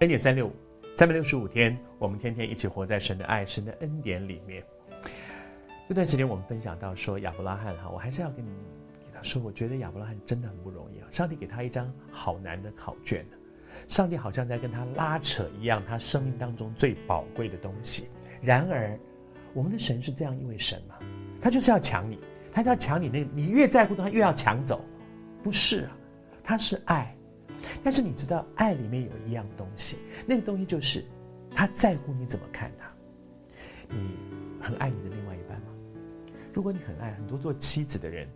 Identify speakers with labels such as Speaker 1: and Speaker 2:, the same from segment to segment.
Speaker 1: 恩典三六五，三百六十五天，我们天天一起活在神的爱、神的恩典里面。这段时间我们分享到说亚伯拉罕哈，我还是要跟你给他说，我觉得亚伯拉罕真的很不容易啊。上帝给他一张好难的考卷，上帝好像在跟他拉扯一样，他生命当中最宝贵的东西。然而，我们的神是这样一位神吗？他就是要抢你，他就要抢你那个，你越在乎他，越要抢走，不是啊？他是爱，但是你知道，爱里面有一样东西，那个东西就是他在乎你怎么看他。你很爱你的另外一半吗？如果你很爱，很多做妻子的人，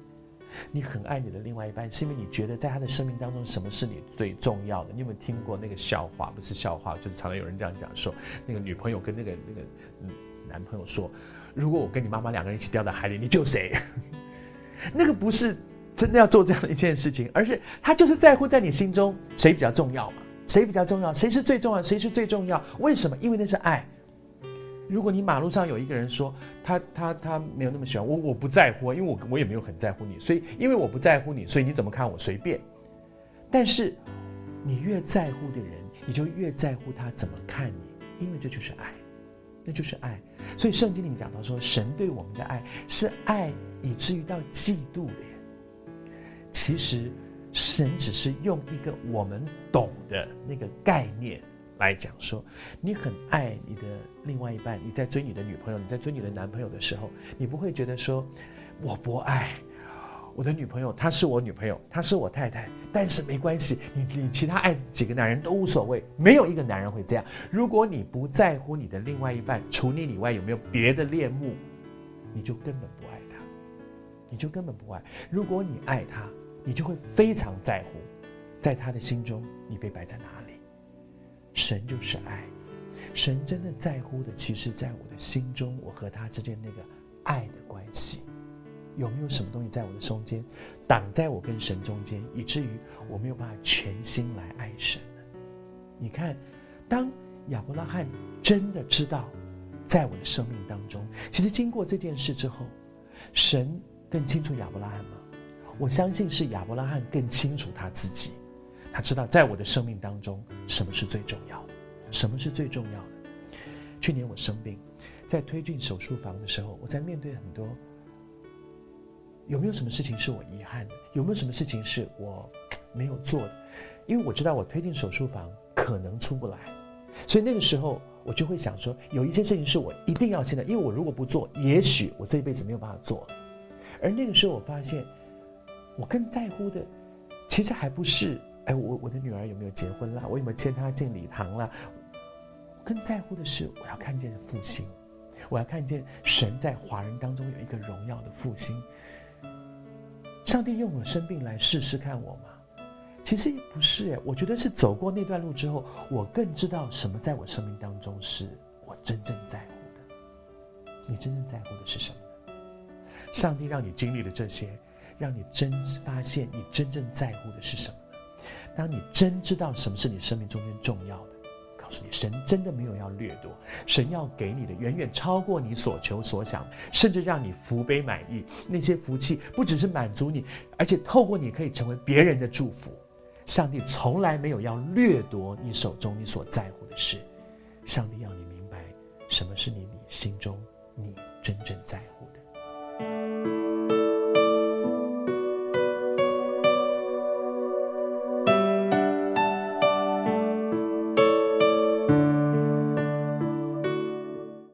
Speaker 1: 你很爱你的另外一半，是因为你觉得在他的生命当中，什么是你最重要的？你有没有听过那个笑话？不是笑话，就是常常有人这样讲说，那个女朋友跟那个那个男朋友说，如果我跟你妈妈两个人一起掉到海里，你救谁？那个不是真的要做这样的一件事情，而是他就是在乎在你心中谁比较重要嘛？谁比较重要？谁是最重要？谁是最重要？为什么？因为那是爱。如果你马路上有一个人说他他他没有那么喜欢我，我不在乎，因为我我也没有很在乎你，所以因为我不在乎你，所以你怎么看我随便。但是你越在乎的人，你就越在乎他怎么看你，因为这就是爱，那就是爱。所以圣经里面讲到说，神对我们的爱是爱以至于到嫉妒的。其实神只是用一个我们懂的那个概念。来讲说，你很爱你的另外一半，你在追你的女朋友，你在追你的男朋友的时候，你不会觉得说，我不爱我的女朋友，她是我女朋友，她是我太太，但是没关系，你你其他爱几个男人都无所谓，没有一个男人会这样。如果你不在乎你的另外一半，除你以外有没有别的恋慕，你就根本不爱，你就根本不爱。如果你爱他，你就会非常在乎，在他的心中，你被摆在哪里。神就是爱，神真的在乎的，其实在我的心中，我和他之间那个爱的关系，有没有什么东西在我的中间挡在我跟神中间，以至于我没有办法全心来爱神呢？你看，当亚伯拉罕真的知道，在我的生命当中，其实经过这件事之后，神更清楚亚伯拉罕吗？我相信是亚伯拉罕更清楚他自己。他知道，在我的生命当中，什么是最重要的？什么是最重要的？去年我生病，在推进手术房的时候，我在面对很多，有没有什么事情是我遗憾的？有没有什么事情是我没有做的？因为我知道我推进手术房可能出不来，所以那个时候我就会想说，有一些事情是我一定要现在，因为我如果不做，也许我这一辈子没有办法做。而那个时候我发现，我更在乎的，其实还不是。哎，我我的女儿有没有结婚啦？我有没有牵她进礼堂啦？更在乎的是，我要看见复兴，我要看见神在华人当中有一个荣耀的复兴。上帝用我生病来试试看我吗？其实也不是哎，我觉得是走过那段路之后，我更知道什么在我生命当中是我真正在乎的。你真正在乎的是什么？上帝让你经历了这些，让你真发现你真正在乎的是什么？当你真知道什么是你生命中间重要的，告诉你，神真的没有要掠夺，神要给你的远远超过你所求所想，甚至让你福杯满溢。那些福气不只是满足你，而且透过你可以成为别人的祝福。上帝从来没有要掠夺你手中你所在乎的事，上帝要你明白什么是你你心中你真正在乎的。thank you